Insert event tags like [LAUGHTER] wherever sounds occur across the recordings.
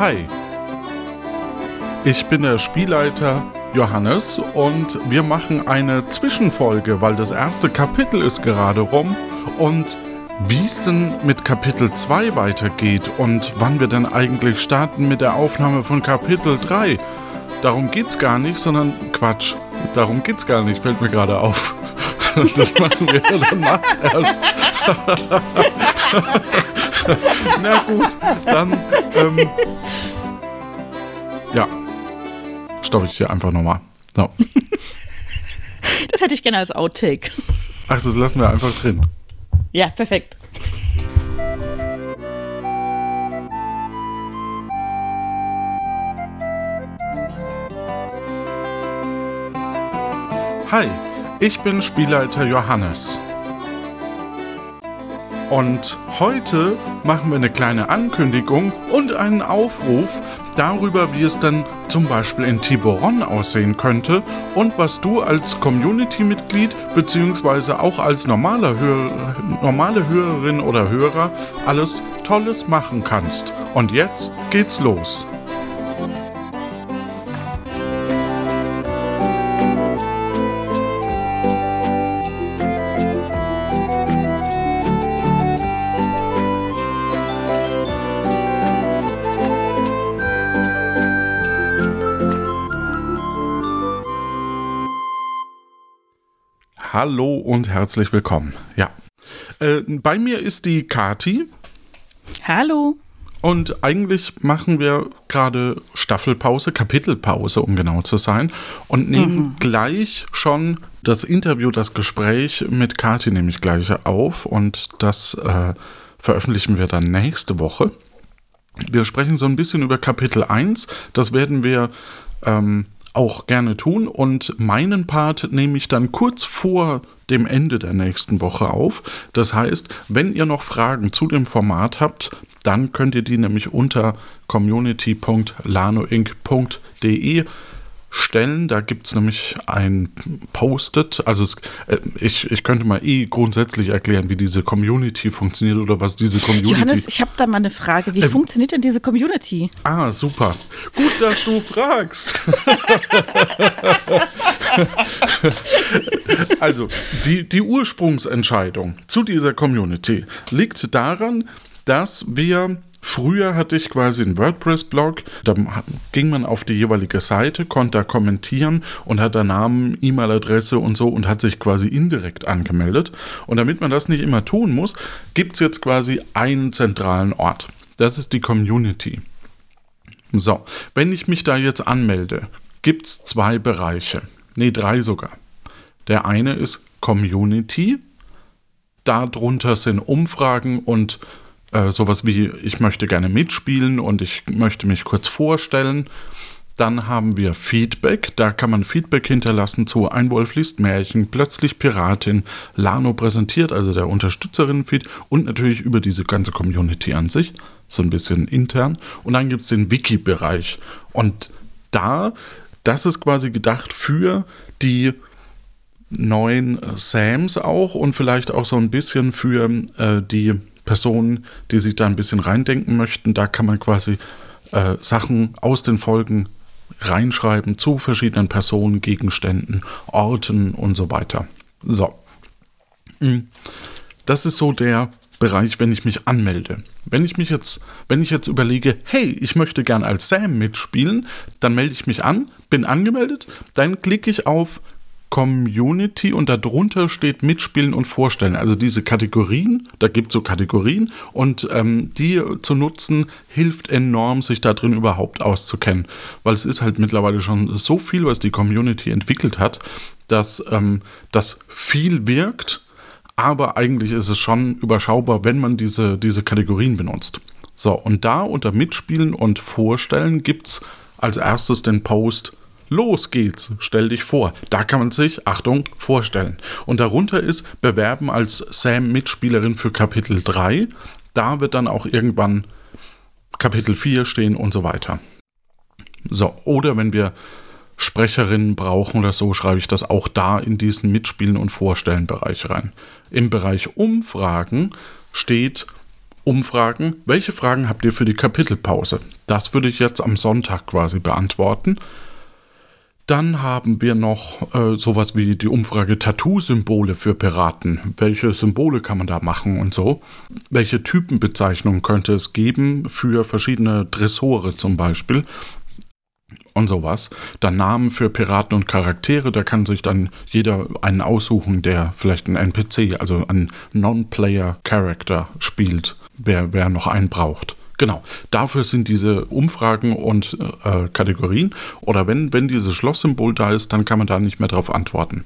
Hi, ich bin der Spielleiter Johannes und wir machen eine Zwischenfolge, weil das erste Kapitel ist gerade rum und wie es denn mit Kapitel 2 weitergeht und wann wir denn eigentlich starten mit der Aufnahme von Kapitel 3. Darum geht's gar nicht, sondern Quatsch. Darum geht's gar nicht, fällt mir gerade auf. [LAUGHS] Das machen wir danach erst. [LAUGHS] [LAUGHS] Na gut, dann ähm, ja, stoppe ich hier einfach nochmal. So. [LAUGHS] Das hätte ich gerne als Outtake. Ach, das lassen wir einfach drin. Ja, perfekt. Hi, ich bin Spielleiter Johannes. Und heute machen wir eine kleine Ankündigung und einen Aufruf darüber, wie es dann zum Beispiel in Tiboron aussehen könnte und was du als Community-Mitglied bzw. auch als normaler Hör normale Hörerin oder Hörer alles Tolles machen kannst. Und jetzt geht's los. Hallo und herzlich willkommen. Ja. Äh, bei mir ist die Kati. Hallo. Und eigentlich machen wir gerade Staffelpause, Kapitelpause, um genau zu sein, und nehmen mhm. gleich schon das Interview, das Gespräch mit Kati nämlich gleich auf und das äh, veröffentlichen wir dann nächste Woche. Wir sprechen so ein bisschen über Kapitel 1. Das werden wir ähm, auch gerne tun und meinen Part nehme ich dann kurz vor dem Ende der nächsten Woche auf. Das heißt, wenn ihr noch Fragen zu dem Format habt, dann könnt ihr die nämlich unter community.lanoinc.de stellen. Da gibt es nämlich ein Post-it. Also es, äh, ich, ich könnte mal eh grundsätzlich erklären, wie diese Community funktioniert oder was diese Community. Johannes, ich habe da mal eine Frage. Wie ähm, funktioniert denn diese Community? Ah, super. Gut, dass du fragst. [LAUGHS] also, die, die Ursprungsentscheidung zu dieser Community liegt daran, dass wir Früher hatte ich quasi einen WordPress-Blog, da ging man auf die jeweilige Seite, konnte da kommentieren und hat da Namen, E-Mail-Adresse und so und hat sich quasi indirekt angemeldet. Und damit man das nicht immer tun muss, gibt es jetzt quasi einen zentralen Ort. Das ist die Community. So, wenn ich mich da jetzt anmelde, gibt es zwei Bereiche. Ne, drei sogar. Der eine ist Community. Darunter sind Umfragen und äh, sowas wie, ich möchte gerne mitspielen und ich möchte mich kurz vorstellen. Dann haben wir Feedback. Da kann man Feedback hinterlassen zu Ein Wolf liest Märchen, Plötzlich Piratin, Lano präsentiert, also der Unterstützerinnen-Feed und natürlich über diese ganze Community an sich, so ein bisschen intern. Und dann gibt es den Wiki-Bereich. Und da, das ist quasi gedacht für die neuen Sams auch und vielleicht auch so ein bisschen für äh, die Personen, die sich da ein bisschen reindenken möchten. Da kann man quasi äh, Sachen aus den Folgen reinschreiben zu verschiedenen Personen, Gegenständen, Orten und so weiter. So. Hm. Das ist so der Bereich, wenn ich mich anmelde. Wenn ich mich jetzt, wenn ich jetzt überlege, hey, ich möchte gern als Sam mitspielen, dann melde ich mich an, bin angemeldet, dann klicke ich auf Community und darunter steht Mitspielen und Vorstellen. Also diese Kategorien, da gibt es so Kategorien und ähm, die zu nutzen hilft enorm, sich da drin überhaupt auszukennen. Weil es ist halt mittlerweile schon so viel, was die Community entwickelt hat, dass ähm, das viel wirkt, aber eigentlich ist es schon überschaubar, wenn man diese, diese Kategorien benutzt. So, und da unter Mitspielen und Vorstellen gibt es als erstes den Post Los geht's, stell dich vor. Da kann man sich, Achtung, vorstellen. Und darunter ist Bewerben als Sam-Mitspielerin für Kapitel 3. Da wird dann auch irgendwann Kapitel 4 stehen und so weiter. So, oder wenn wir Sprecherinnen brauchen oder so, schreibe ich das auch da in diesen Mitspielen und Vorstellen Bereich rein. Im Bereich Umfragen steht Umfragen. Welche Fragen habt ihr für die Kapitelpause? Das würde ich jetzt am Sonntag quasi beantworten. Dann haben wir noch äh, sowas wie die Umfrage Tattoo-Symbole für Piraten. Welche Symbole kann man da machen und so? Welche Typenbezeichnungen könnte es geben für verschiedene Dressore zum Beispiel? Und sowas. Dann Namen für Piraten und Charaktere, da kann sich dann jeder einen aussuchen, der vielleicht ein NPC, also ein Non-Player-Character spielt, wer, wer noch einen braucht. Genau, dafür sind diese Umfragen und äh, Kategorien. Oder wenn, wenn dieses Schlosssymbol da ist, dann kann man da nicht mehr drauf antworten.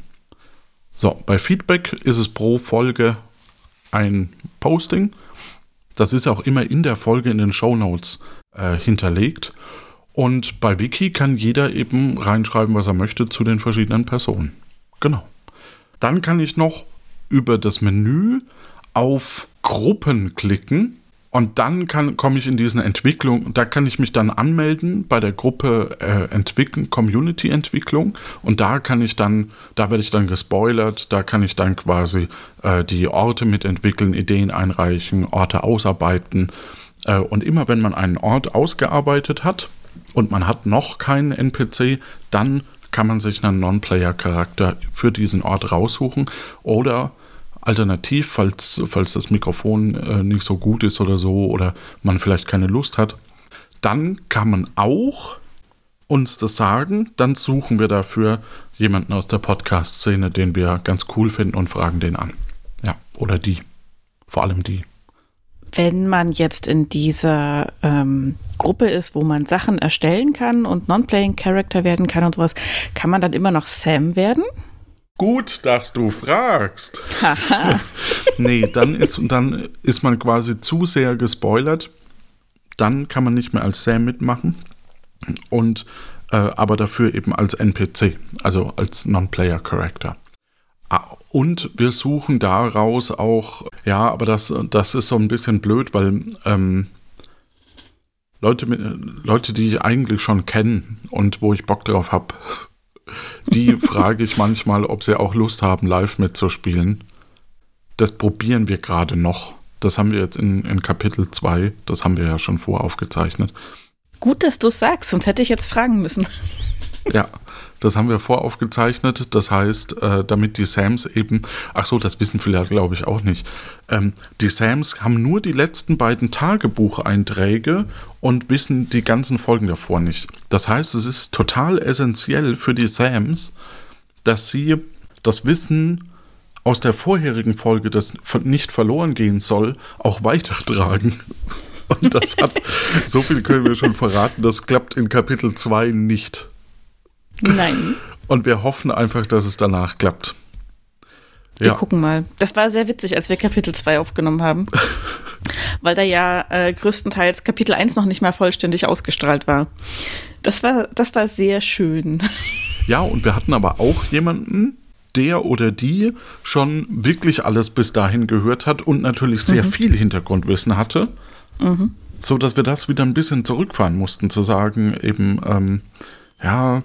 So, bei Feedback ist es pro Folge ein Posting. Das ist auch immer in der Folge in den Show Notes äh, hinterlegt. Und bei Wiki kann jeder eben reinschreiben, was er möchte zu den verschiedenen Personen. Genau. Dann kann ich noch über das Menü auf Gruppen klicken und dann komme ich in diesen Entwicklung, da kann ich mich dann anmelden bei der Gruppe äh, Entwickeln, Community-Entwicklung. Und da kann ich dann, da werde ich dann gespoilert, da kann ich dann quasi äh, die Orte mitentwickeln, Ideen einreichen, Orte ausarbeiten. Äh, und immer wenn man einen Ort ausgearbeitet hat und man hat noch keinen NPC, dann kann man sich einen Non-Player-Charakter für diesen Ort raussuchen oder Alternativ, falls, falls das Mikrofon äh, nicht so gut ist oder so oder man vielleicht keine Lust hat, dann kann man auch uns das sagen. Dann suchen wir dafür jemanden aus der Podcast-Szene, den wir ganz cool finden und fragen den an. Ja, oder die. Vor allem die. Wenn man jetzt in dieser ähm, Gruppe ist, wo man Sachen erstellen kann und Non-Playing Character werden kann und sowas, kann man dann immer noch Sam werden? Gut, dass du fragst. nee, dann ist, dann ist man quasi zu sehr gespoilert. Dann kann man nicht mehr als Sam mitmachen. Und äh, aber dafür eben als NPC, also als Non-Player-Character. Ah, und wir suchen daraus auch, ja, aber das, das ist so ein bisschen blöd, weil ähm, Leute, Leute, die ich eigentlich schon kenne und wo ich Bock drauf habe, die frage ich manchmal, ob sie auch Lust haben, live mitzuspielen. Das probieren wir gerade noch. Das haben wir jetzt in, in Kapitel 2, das haben wir ja schon voraufgezeichnet. Gut, dass du es sagst, sonst hätte ich jetzt fragen müssen. Ja, das haben wir voraufgezeichnet. Das heißt, äh, damit die Sams eben, ach so, das wissen viele, glaube ich, auch nicht. Ähm, die Sams haben nur die letzten beiden Tagebucheinträge und wissen die ganzen Folgen davor nicht. Das heißt, es ist total essentiell für die Sams, dass sie das Wissen aus der vorherigen Folge, das nicht verloren gehen soll, auch weitertragen. Und das hat, [LAUGHS] so viel können wir schon verraten, das klappt in Kapitel 2 nicht. Nein. Und wir hoffen einfach, dass es danach klappt. Wir ja. gucken mal. Das war sehr witzig, als wir Kapitel 2 aufgenommen haben. [LAUGHS] weil da ja äh, größtenteils Kapitel 1 noch nicht mal vollständig ausgestrahlt war. Das war, das war sehr schön. [LAUGHS] Ja, und wir hatten aber auch jemanden, der oder die schon wirklich alles bis dahin gehört hat und natürlich sehr mhm. viel Hintergrundwissen hatte. Mhm. So dass wir das wieder ein bisschen zurückfahren mussten, zu sagen, eben, ähm, ja,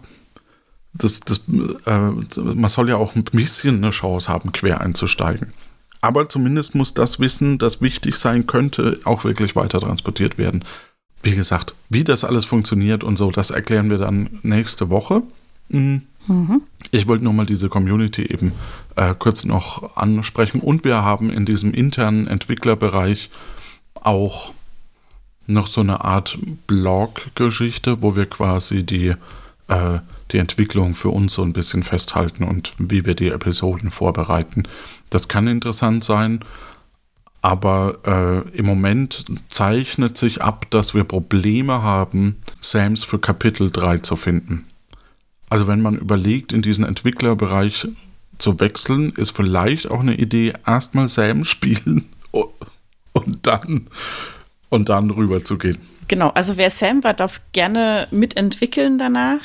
das, das, äh, man soll ja auch ein bisschen eine Chance haben, quer einzusteigen. Aber zumindest muss das Wissen, das wichtig sein könnte, auch wirklich weiter transportiert werden. Wie gesagt, wie das alles funktioniert und so, das erklären wir dann nächste Woche. Mhm. Mhm. Ich wollte nur mal diese Community eben äh, kurz noch ansprechen. Und wir haben in diesem internen Entwicklerbereich auch noch so eine Art Blog-Geschichte, wo wir quasi die äh, die Entwicklung für uns so ein bisschen festhalten und wie wir die Episoden vorbereiten. Das kann interessant sein, aber äh, im Moment zeichnet sich ab, dass wir Probleme haben, Sams für Kapitel 3 zu finden. Also wenn man überlegt, in diesen Entwicklerbereich zu wechseln, ist vielleicht auch eine Idee, erstmal Sam spielen [LAUGHS] und dann, und dann rüber zu gehen. Genau, also wer Sam war, darf gerne mitentwickeln danach.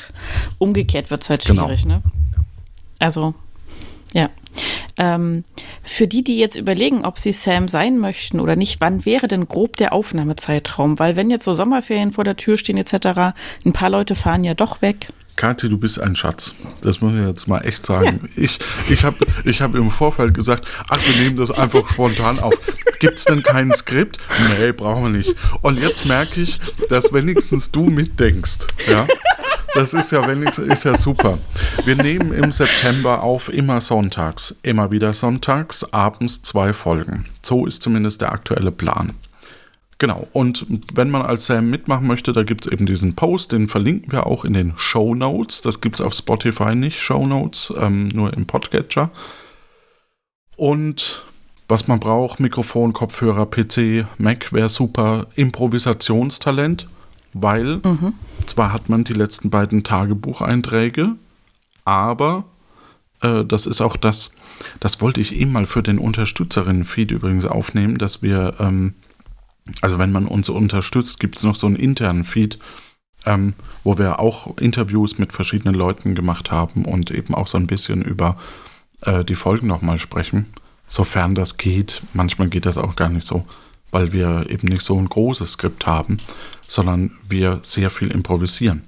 Umgekehrt wird es halt genau. schwierig, genau. ne? Also, ja. Ähm, für die, die jetzt überlegen, ob sie Sam sein möchten oder nicht, wann wäre denn grob der Aufnahmezeitraum? Weil wenn jetzt so Sommerferien vor der Tür stehen etc., ein paar Leute fahren ja doch weg. Kathi, du bist ein Schatz. Das muss ich jetzt mal echt sagen. Ja. Ich, ich habe ich hab im Vorfeld gesagt, ach, wir nehmen das einfach spontan auf. Gibt es denn kein Skript? Nee, brauchen wir nicht. Und jetzt merke ich, dass wenigstens du mitdenkst. Ja? Das ist ja, wenigstens, ist ja super. Wir nehmen im September auf, immer sonntags. Immer wieder sonntags, abends zwei Folgen. So ist zumindest der aktuelle Plan. Genau, und wenn man als Sam mitmachen möchte, da gibt es eben diesen Post, den verlinken wir auch in den Show Notes. Das gibt es auf Spotify nicht, Show Notes, ähm, nur im Podcatcher. Und was man braucht, Mikrofon, Kopfhörer, PC, Mac wäre super. Improvisationstalent, weil mhm. zwar hat man die letzten beiden Tagebucheinträge, aber äh, das ist auch das, das wollte ich eben mal für den Unterstützerinnen-Feed übrigens aufnehmen, dass wir, ähm, also wenn man uns unterstützt, gibt es noch so einen internen Feed, ähm, wo wir auch Interviews mit verschiedenen Leuten gemacht haben und eben auch so ein bisschen über äh, die Folgen nochmal sprechen sofern das geht. Manchmal geht das auch gar nicht so, weil wir eben nicht so ein großes Skript haben, sondern wir sehr viel improvisieren.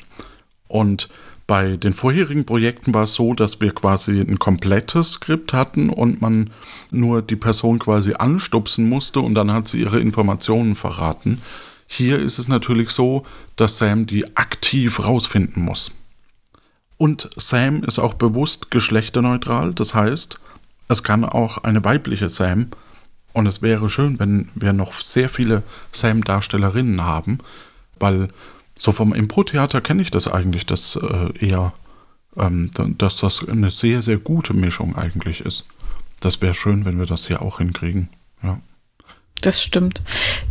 Und bei den vorherigen Projekten war es so, dass wir quasi ein komplettes Skript hatten und man nur die Person quasi anstupsen musste und dann hat sie ihre Informationen verraten. Hier ist es natürlich so, dass Sam die aktiv rausfinden muss. Und Sam ist auch bewusst geschlechterneutral, das heißt, es kann auch eine weibliche Sam. Und es wäre schön, wenn wir noch sehr viele Sam-Darstellerinnen haben, weil so vom Impro-Theater kenne ich das eigentlich, dass äh, eher, ähm, dass das eine sehr, sehr gute Mischung eigentlich ist. Das wäre schön, wenn wir das hier auch hinkriegen. Ja. Das stimmt.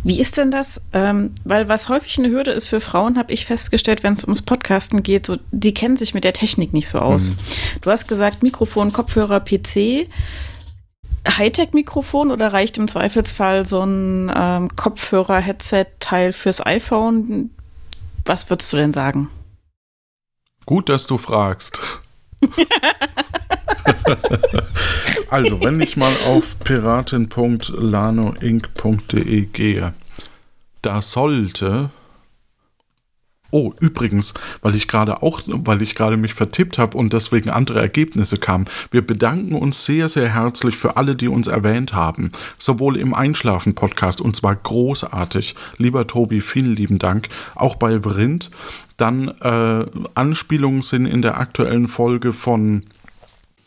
Wie ist denn das? Ähm, weil was häufig eine Hürde ist für Frauen, habe ich festgestellt, wenn es ums Podcasten geht, so, die kennen sich mit der Technik nicht so aus. Mhm. Du hast gesagt, Mikrofon, Kopfhörer, PC. Hightech-Mikrofon oder reicht im Zweifelsfall so ein ähm, Kopfhörer-Headset-Teil fürs iPhone? Was würdest du denn sagen? Gut, dass du fragst. [LAUGHS] also, wenn ich mal auf piratin.lanoinc.de gehe, da sollte Oh, übrigens, weil ich gerade auch, weil ich gerade mich vertippt habe und deswegen andere Ergebnisse kamen. Wir bedanken uns sehr, sehr herzlich für alle, die uns erwähnt haben. Sowohl im Einschlafen-Podcast und zwar großartig. Lieber Tobi, vielen lieben Dank. Auch bei Vrind. Dann äh, Anspielungen sind in der aktuellen Folge von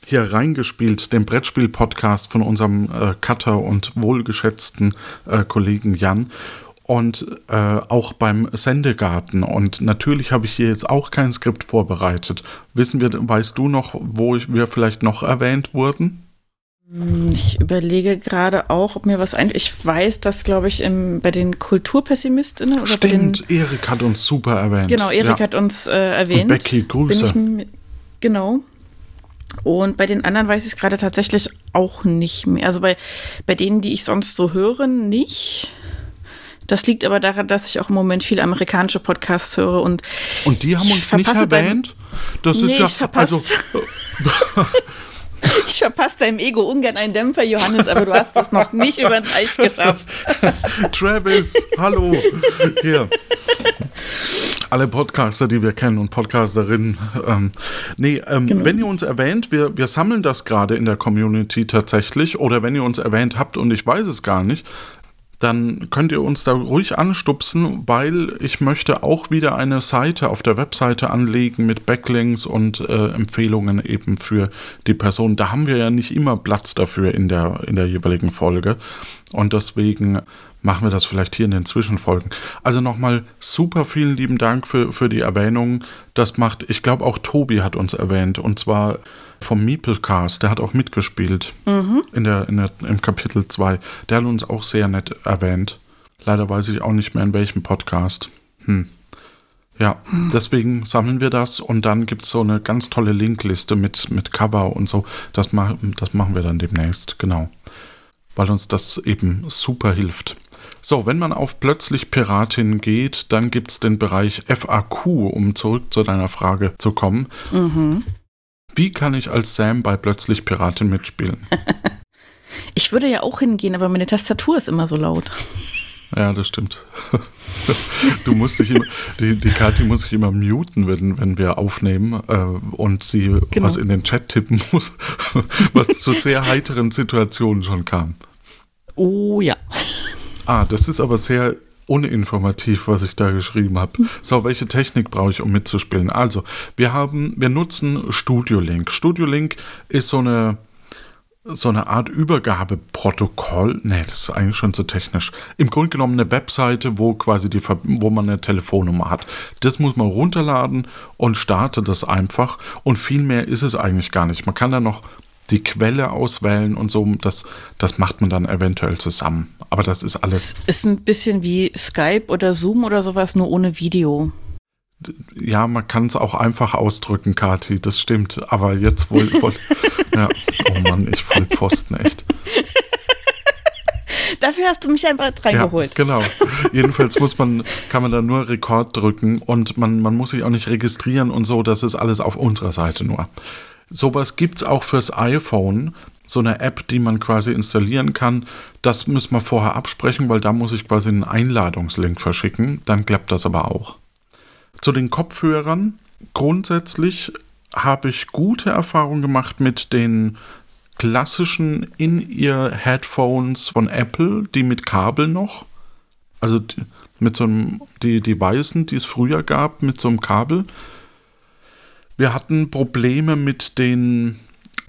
hier reingespielt, dem Brettspiel-Podcast von unserem äh, Cutter und wohlgeschätzten äh, Kollegen Jan und äh, auch beim Sendegarten. Und natürlich habe ich hier jetzt auch kein Skript vorbereitet. Wissen wir, weißt du noch, wo ich, wir vielleicht noch erwähnt wurden? Hm, ich überlege gerade auch, ob mir was ein. Ich weiß, dass, glaube ich, im, bei den Kulturpessimistinnen oder Stimmt, Erik hat uns super erwähnt. Genau, Erik ja. hat uns äh, erwähnt. Und Becky, Grüße. Ich, genau. Und bei den anderen weiß ich es gerade tatsächlich auch nicht mehr. Also bei, bei denen, die ich sonst so höre, nicht. Das liegt aber daran, dass ich auch im Moment viele amerikanische Podcasts höre und und die haben uns nicht erwähnt. Das nee, ist ja ich also [LAUGHS] Ich verpasse deinem Ego ungern einen Dämpfer, Johannes, aber du hast das noch nicht über den Teich geschafft. [LAUGHS] Travis, hallo. Hier. Alle Podcaster, die wir kennen und Podcasterinnen. Ähm, nee, ähm, genau. wenn ihr uns erwähnt, wir, wir sammeln das gerade in der Community tatsächlich. Oder wenn ihr uns erwähnt habt und ich weiß es gar nicht, dann könnt ihr uns da ruhig anstupsen, weil ich möchte auch wieder eine Seite auf der Webseite anlegen mit Backlinks und äh, Empfehlungen eben für die Person. Da haben wir ja nicht immer Platz dafür in der, in der jeweiligen Folge. Und deswegen machen wir das vielleicht hier in den Zwischenfolgen. Also nochmal super vielen lieben Dank für, für die Erwähnung. Das macht, ich glaube auch Tobi hat uns erwähnt und zwar vom Meeplecast, der hat auch mitgespielt mhm. in der, in der, im Kapitel 2. Der hat uns auch sehr nett erwähnt. Leider weiß ich auch nicht mehr in welchem Podcast. Hm. Ja, hm. deswegen sammeln wir das und dann gibt es so eine ganz tolle Linkliste mit, mit Cover und so. Das, ma das machen wir dann demnächst, genau. Weil uns das eben super hilft. So, wenn man auf plötzlich Piratin geht, dann gibt es den Bereich FAQ, um zurück zu deiner Frage zu kommen. Mhm. Wie kann ich als Sam bei plötzlich Piratin mitspielen? [LAUGHS] ich würde ja auch hingehen, aber meine Tastatur ist immer so laut. Ja, das stimmt. [LAUGHS] Du musst dich immer, die, die Kathi muss sich immer muten, wenn, wenn wir aufnehmen äh, und sie genau. was in den Chat tippen muss, [LAUGHS] was zu sehr heiteren Situationen schon kam. Oh ja. Ah, das ist aber sehr uninformativ, was ich da geschrieben habe. So, welche Technik brauche ich, um mitzuspielen? Also, wir haben, wir nutzen Studio Link. Studio Link ist so eine so eine Art Übergabeprotokoll. Nee, das ist eigentlich schon zu technisch. Im Grunde genommen eine Webseite, wo quasi die, wo man eine Telefonnummer hat. Das muss man runterladen und startet das einfach. Und viel mehr ist es eigentlich gar nicht. Man kann da noch die Quelle auswählen und so. Das, das macht man dann eventuell zusammen. Aber das ist alles. Es ist ein bisschen wie Skype oder Zoom oder sowas, nur ohne Video. Ja, man kann es auch einfach ausdrücken, Kati, das stimmt. Aber jetzt wohl. [LAUGHS] wohl ja, oh Mann, ich voll Pfosten, echt. [LAUGHS] Dafür hast du mich einfach reingeholt. Ja, genau. Jedenfalls muss man, kann man da nur Rekord drücken und man, man muss sich auch nicht registrieren und so. Das ist alles auf unserer Seite nur. Sowas gibt es auch fürs iPhone. So eine App, die man quasi installieren kann. Das müssen wir vorher absprechen, weil da muss ich quasi einen Einladungslink verschicken. Dann klappt das aber auch. Zu den Kopfhörern. Grundsätzlich habe ich gute Erfahrungen gemacht mit den klassischen In-Ear-Headphones von Apple, die mit Kabel noch. Also mit so einem, die, die weißen, die es früher gab, mit so einem Kabel. Wir hatten Probleme mit den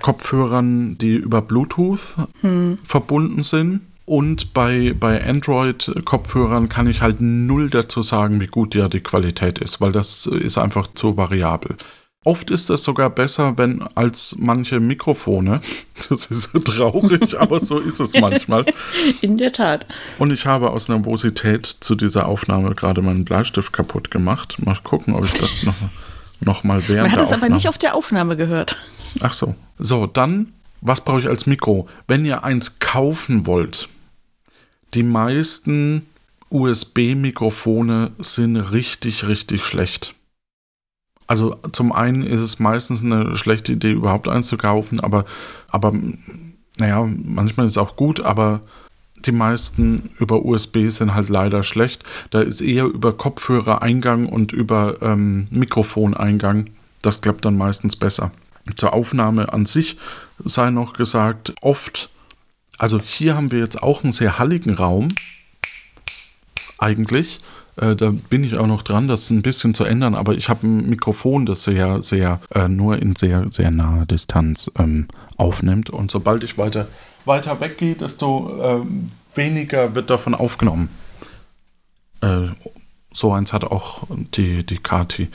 Kopfhörern, die über Bluetooth hm. verbunden sind. Und bei, bei Android-Kopfhörern kann ich halt null dazu sagen, wie gut ja die Qualität ist, weil das ist einfach zu variabel. Oft ist das sogar besser, wenn als manche Mikrofone. [LAUGHS] Das ist traurig, [LAUGHS] aber so ist es manchmal. In der Tat. Und ich habe aus Nervosität zu dieser Aufnahme gerade meinen Bleistift kaputt gemacht. Mal gucken, ob ich das noch, noch mal während Man hat es aber nicht auf der Aufnahme gehört. Ach so. So, dann, was brauche ich als Mikro? Wenn ihr eins kaufen wollt, die meisten USB-Mikrofone sind richtig, richtig schlecht. Also zum einen ist es meistens eine schlechte Idee, überhaupt eins zu kaufen, aber, aber naja, manchmal ist es auch gut, aber die meisten über USB sind halt leider schlecht. Da ist eher über Kopfhörereingang und über ähm, Mikrofoneingang. Das klappt dann meistens besser. Zur Aufnahme an sich sei noch gesagt, oft also hier haben wir jetzt auch einen sehr halligen Raum. Eigentlich. Äh, da bin ich auch noch dran, das ein bisschen zu ändern, aber ich habe ein Mikrofon, das sehr, sehr, äh, nur in sehr, sehr naher Distanz ähm, aufnimmt. Und sobald ich weiter, weiter weggehe, desto äh, weniger wird davon aufgenommen. Äh, so eins hat auch die, die Kati.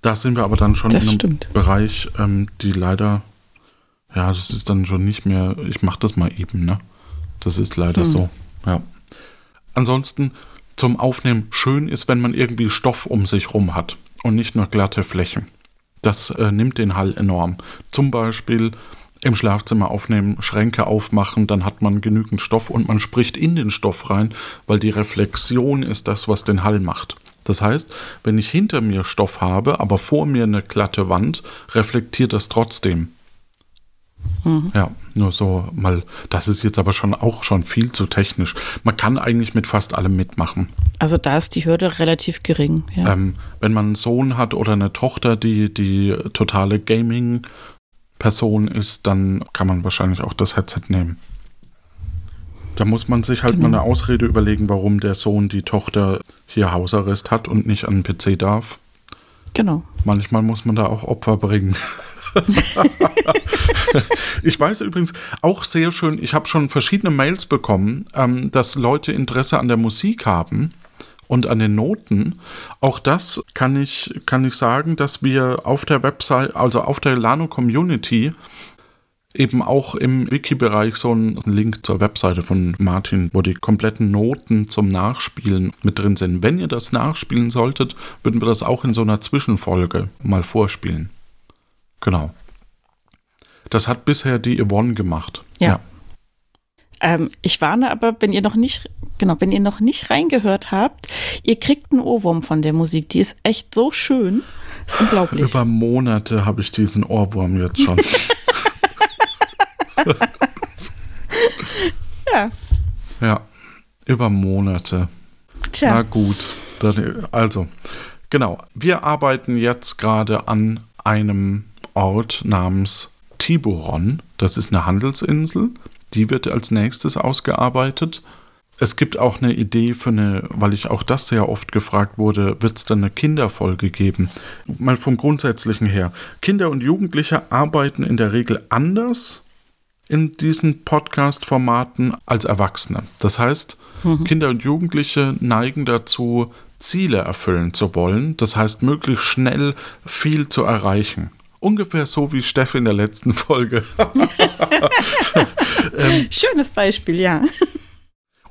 Da sind wir aber dann schon das in einem stimmt. Bereich, ähm, die leider ja, das ist dann schon nicht mehr, ich mache das mal eben, ne? Das ist leider hm. so, ja. Ansonsten zum Aufnehmen schön ist, wenn man irgendwie Stoff um sich rum hat und nicht nur glatte Flächen. Das äh, nimmt den Hall enorm. Zum Beispiel im Schlafzimmer aufnehmen, Schränke aufmachen, dann hat man genügend Stoff und man spricht in den Stoff rein, weil die Reflexion ist das, was den Hall macht. Das heißt, wenn ich hinter mir Stoff habe, aber vor mir eine glatte Wand, reflektiert das trotzdem. Mhm. Ja, nur so mal, das ist jetzt aber schon auch schon viel zu technisch. Man kann eigentlich mit fast allem mitmachen. Also da ist die Hürde relativ gering. Ja. Ähm, wenn man einen Sohn hat oder eine Tochter, die die totale Gaming-Person ist, dann kann man wahrscheinlich auch das Headset nehmen. Da muss man sich halt genau. mal eine Ausrede überlegen, warum der Sohn die Tochter hier Hausarrest hat und nicht an den PC darf. Genau. Manchmal muss man da auch Opfer bringen. [LAUGHS] ich weiß übrigens auch sehr schön, ich habe schon verschiedene Mails bekommen, ähm, dass Leute Interesse an der Musik haben und an den Noten. Auch das kann ich, kann ich sagen, dass wir auf der Website, also auf der Lano Community, eben auch im Wiki-Bereich so einen Link zur Webseite von Martin, wo die kompletten Noten zum Nachspielen mit drin sind. Wenn ihr das nachspielen solltet, würden wir das auch in so einer Zwischenfolge mal vorspielen. Genau. Das hat bisher die Yvonne gemacht. Ja. ja. Ähm, ich warne aber, wenn ihr noch nicht, genau, wenn ihr noch nicht reingehört habt, ihr kriegt einen Ohrwurm von der Musik. Die ist echt so schön. Ist unglaublich. Über Monate habe ich diesen Ohrwurm jetzt schon. [LAUGHS] [LAUGHS] ja. Ja, über Monate. Tja. Na gut. Also, genau. Wir arbeiten jetzt gerade an einem Ort namens Tiburon. Das ist eine Handelsinsel, Die wird als nächstes ausgearbeitet. Es gibt auch eine Idee für eine, weil ich auch das sehr oft gefragt wurde, wird es dann eine Kinderfolge geben? Mal vom Grundsätzlichen her. Kinder und Jugendliche arbeiten in der Regel anders in diesen Podcast-Formaten als Erwachsene. Das heißt, mhm. Kinder und Jugendliche neigen dazu, Ziele erfüllen zu wollen. Das heißt, möglichst schnell viel zu erreichen. Ungefähr so wie Steffi in der letzten Folge. [LAUGHS] [LAUGHS] ähm, Schönes Beispiel, ja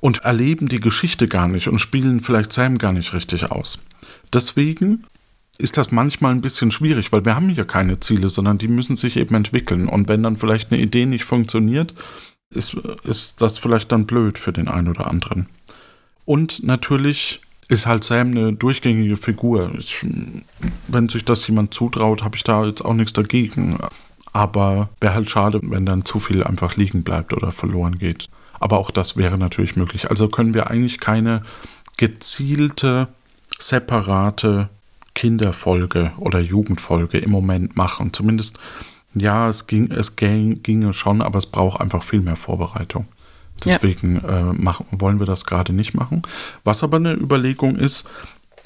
und erleben die Geschichte gar nicht und spielen vielleicht Sam gar nicht richtig aus. Deswegen ist das manchmal ein bisschen schwierig, weil wir haben hier keine Ziele, sondern die müssen sich eben entwickeln. Und wenn dann vielleicht eine Idee nicht funktioniert, ist, ist das vielleicht dann blöd für den einen oder anderen. Und natürlich ist halt Sam eine durchgängige Figur. Ich, wenn sich das jemand zutraut, habe ich da jetzt auch nichts dagegen. Aber wäre halt schade, wenn dann zu viel einfach liegen bleibt oder verloren geht. Aber auch das wäre natürlich möglich. Also können wir eigentlich keine gezielte, separate Kinderfolge oder Jugendfolge im Moment machen. Zumindest, ja, es, ging, es ging, ginge schon, aber es braucht einfach viel mehr Vorbereitung. Deswegen ja. äh, machen, wollen wir das gerade nicht machen. Was aber eine Überlegung ist,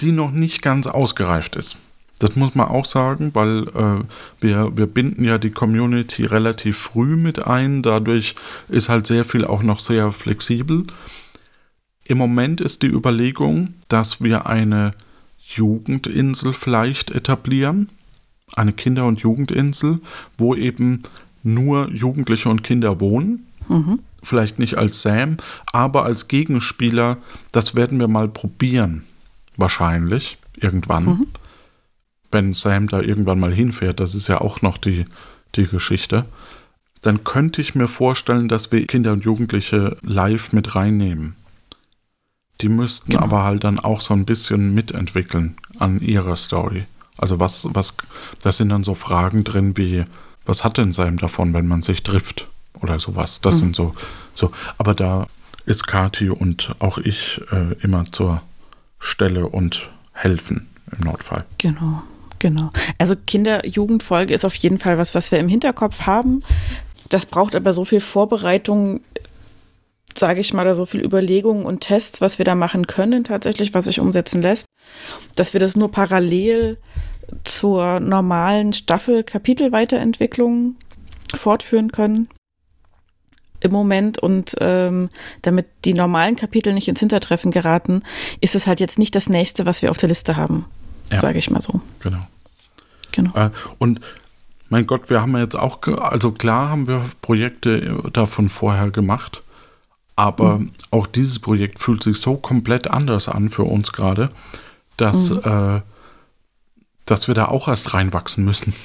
die noch nicht ganz ausgereift ist. Das muss man auch sagen, weil äh, wir, wir binden ja die Community relativ früh mit ein. Dadurch ist halt sehr viel auch noch sehr flexibel. Im Moment ist die Überlegung, dass wir eine Jugendinsel vielleicht etablieren. Eine Kinder- und Jugendinsel, wo eben nur Jugendliche und Kinder wohnen. Mhm. Vielleicht nicht als Sam, aber als Gegenspieler. Das werden wir mal probieren. Wahrscheinlich. Irgendwann. Mhm wenn Sam da irgendwann mal hinfährt, das ist ja auch noch die, die Geschichte, dann könnte ich mir vorstellen, dass wir Kinder und Jugendliche live mit reinnehmen. Die müssten genau. aber halt dann auch so ein bisschen mitentwickeln an ihrer Story. Also was, was, da sind dann so Fragen drin wie, was hat denn Sam davon, wenn man sich trifft? Oder sowas. Das mhm. sind so, so. Aber da ist Kati und auch ich äh, immer zur Stelle und helfen im Notfall. Genau. Genau. Also Kinder-Jugendfolge ist auf jeden Fall was, was wir im Hinterkopf haben. Das braucht aber so viel Vorbereitung, sage ich mal, oder so viel Überlegungen und Tests, was wir da machen können, tatsächlich, was sich umsetzen lässt, dass wir das nur parallel zur normalen Staffel-Kapitel-Weiterentwicklung fortführen können im Moment und ähm, damit die normalen Kapitel nicht ins Hintertreffen geraten, ist es halt jetzt nicht das nächste, was wir auf der Liste haben ja. sage ich mal so. Genau. Genau. Äh, und mein Gott, wir haben ja jetzt auch, also klar haben wir Projekte davon vorher gemacht, aber mhm. auch dieses Projekt fühlt sich so komplett anders an für uns gerade, dass, mhm. äh, dass wir da auch erst reinwachsen müssen. [LAUGHS]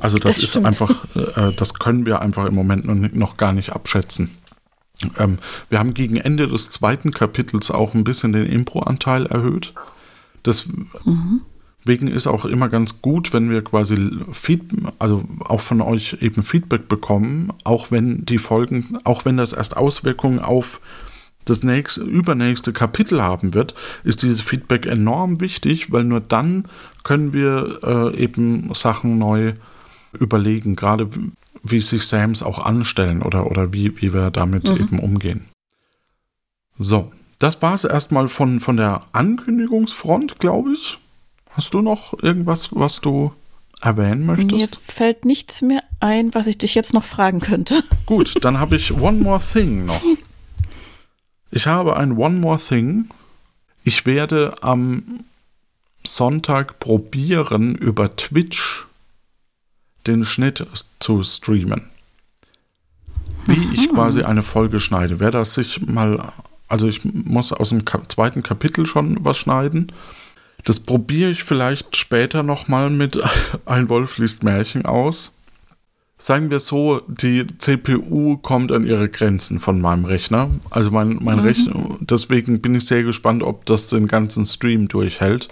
Also das, das ist stimmt. einfach, [LAUGHS] äh, das können wir einfach im Moment noch gar nicht abschätzen. Ähm, wir haben gegen Ende des zweiten Kapitels auch ein bisschen den Impro-Anteil erhöht. Deswegen ist auch immer ganz gut, wenn wir quasi Feed, also auch von euch eben Feedback bekommen, auch wenn die Folgen, auch wenn das erst Auswirkungen auf das nächste, übernächste Kapitel haben wird, ist dieses Feedback enorm wichtig, weil nur dann können wir äh, eben Sachen neu überlegen, gerade wie sich Sams auch anstellen oder, oder wie, wie wir damit mhm. eben umgehen. So, das war es erstmal von, von der Ankündigungsfront, glaube ich. Hast du noch irgendwas, was du erwähnen möchtest? Mir fällt nichts mehr ein, was ich dich jetzt noch fragen könnte. [LAUGHS] Gut, dann habe ich One More Thing noch. Ich habe ein One More Thing. Ich werde am Sonntag probieren, über Twitch den Schnitt zu streamen. Wie ich quasi eine Folge schneide. Wer das sich mal also ich muss aus dem Ka zweiten Kapitel schon was schneiden. Das probiere ich vielleicht später nochmal mit [LAUGHS] Ein Wolf liest Märchen aus. Sagen wir so, die CPU kommt an ihre Grenzen von meinem Rechner. Also mein, mein mhm. Rechner, deswegen bin ich sehr gespannt, ob das den ganzen Stream durchhält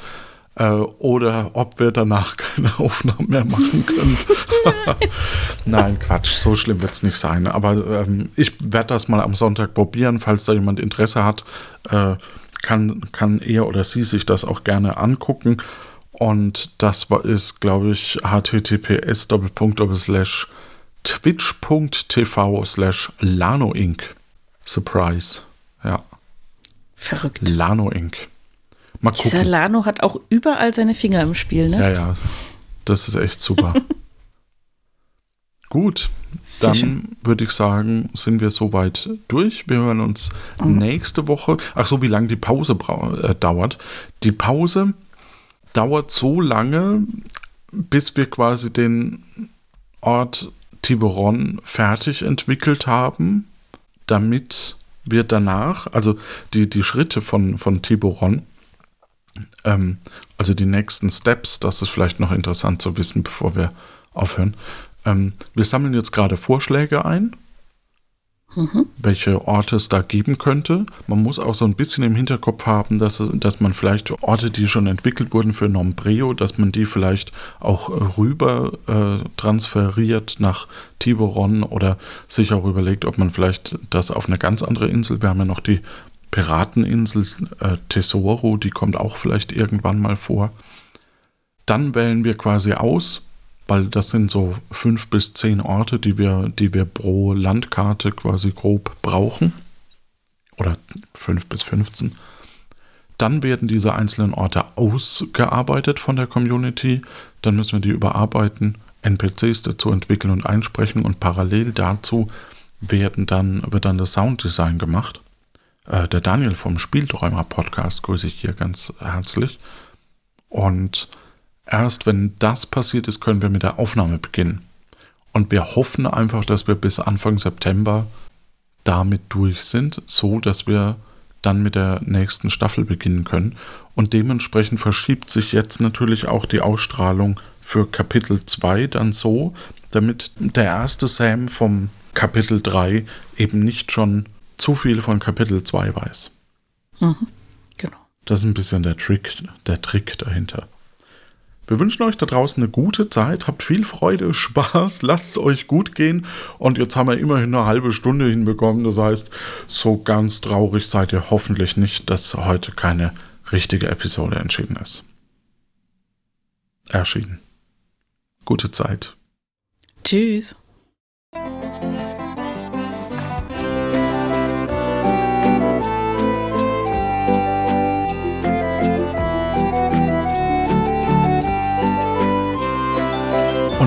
äh, oder ob wir danach keine [LAUGHS] Aufnahmen mehr machen können. [LAUGHS] Nein, Quatsch, so schlimm wird es nicht sein. Aber ähm, ich werde das mal am Sonntag probieren, falls da jemand Interesse hat. Äh, kann, kann er oder sie sich das auch gerne angucken. Und das ist, glaube ich, https twitch.tv slash lanoinc. Surprise. Ja. Verrückt. Lano Inc. Mal gucken. Dieser Lano hat auch überall seine Finger im Spiel, ne? Ja, ja. Das ist echt super. [LAUGHS] Gut, dann würde ich sagen, sind wir soweit durch. Wir hören uns mhm. nächste Woche. Ach so, wie lange die Pause äh, dauert. Die Pause dauert so lange, bis wir quasi den Ort Tiburon fertig entwickelt haben, damit wir danach, also die, die Schritte von, von Tiburon, ähm, also die nächsten Steps, das ist vielleicht noch interessant zu wissen, bevor wir aufhören. Ähm, wir sammeln jetzt gerade Vorschläge ein mhm. welche Orte es da geben könnte. Man muss auch so ein bisschen im Hinterkopf haben, dass, dass man vielleicht Orte, die schon entwickelt wurden für Nombreo, dass man die vielleicht auch rüber äh, transferiert nach Tiburon oder sich auch überlegt, ob man vielleicht das auf eine ganz andere Insel, wir haben ja noch die Pirateninsel äh, Tesoro, die kommt auch vielleicht irgendwann mal vor. Dann wählen wir quasi aus, weil das sind so fünf bis zehn Orte, die wir, die wir pro Landkarte quasi grob brauchen. Oder fünf bis 15. Dann werden diese einzelnen Orte ausgearbeitet von der Community. Dann müssen wir die überarbeiten, NPCs dazu entwickeln und einsprechen und parallel dazu werden dann, wird dann das Sounddesign gemacht. Äh, der Daniel vom Spielträumer Podcast grüße ich hier ganz herzlich. Und Erst wenn das passiert ist, können wir mit der Aufnahme beginnen. Und wir hoffen einfach, dass wir bis Anfang September damit durch sind, so dass wir dann mit der nächsten Staffel beginnen können. Und dementsprechend verschiebt sich jetzt natürlich auch die Ausstrahlung für Kapitel 2 dann so, damit der erste Sam vom Kapitel 3 eben nicht schon zu viel von Kapitel 2 weiß. Mhm, genau. Das ist ein bisschen der Trick, der Trick dahinter. Wir wünschen euch da draußen eine gute Zeit, habt viel Freude, [LAUGHS] Spaß, lasst es euch gut gehen. Und jetzt haben wir immerhin eine halbe Stunde hinbekommen. Das heißt, so ganz traurig seid ihr hoffentlich nicht, dass heute keine richtige Episode entschieden ist. Erschienen. Gute Zeit. Tschüss.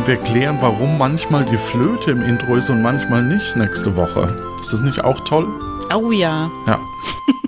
Und wir klären, warum manchmal die Flöte im Intro ist und manchmal nicht nächste Woche. Ist das nicht auch toll? Oh ja. Ja. [LAUGHS]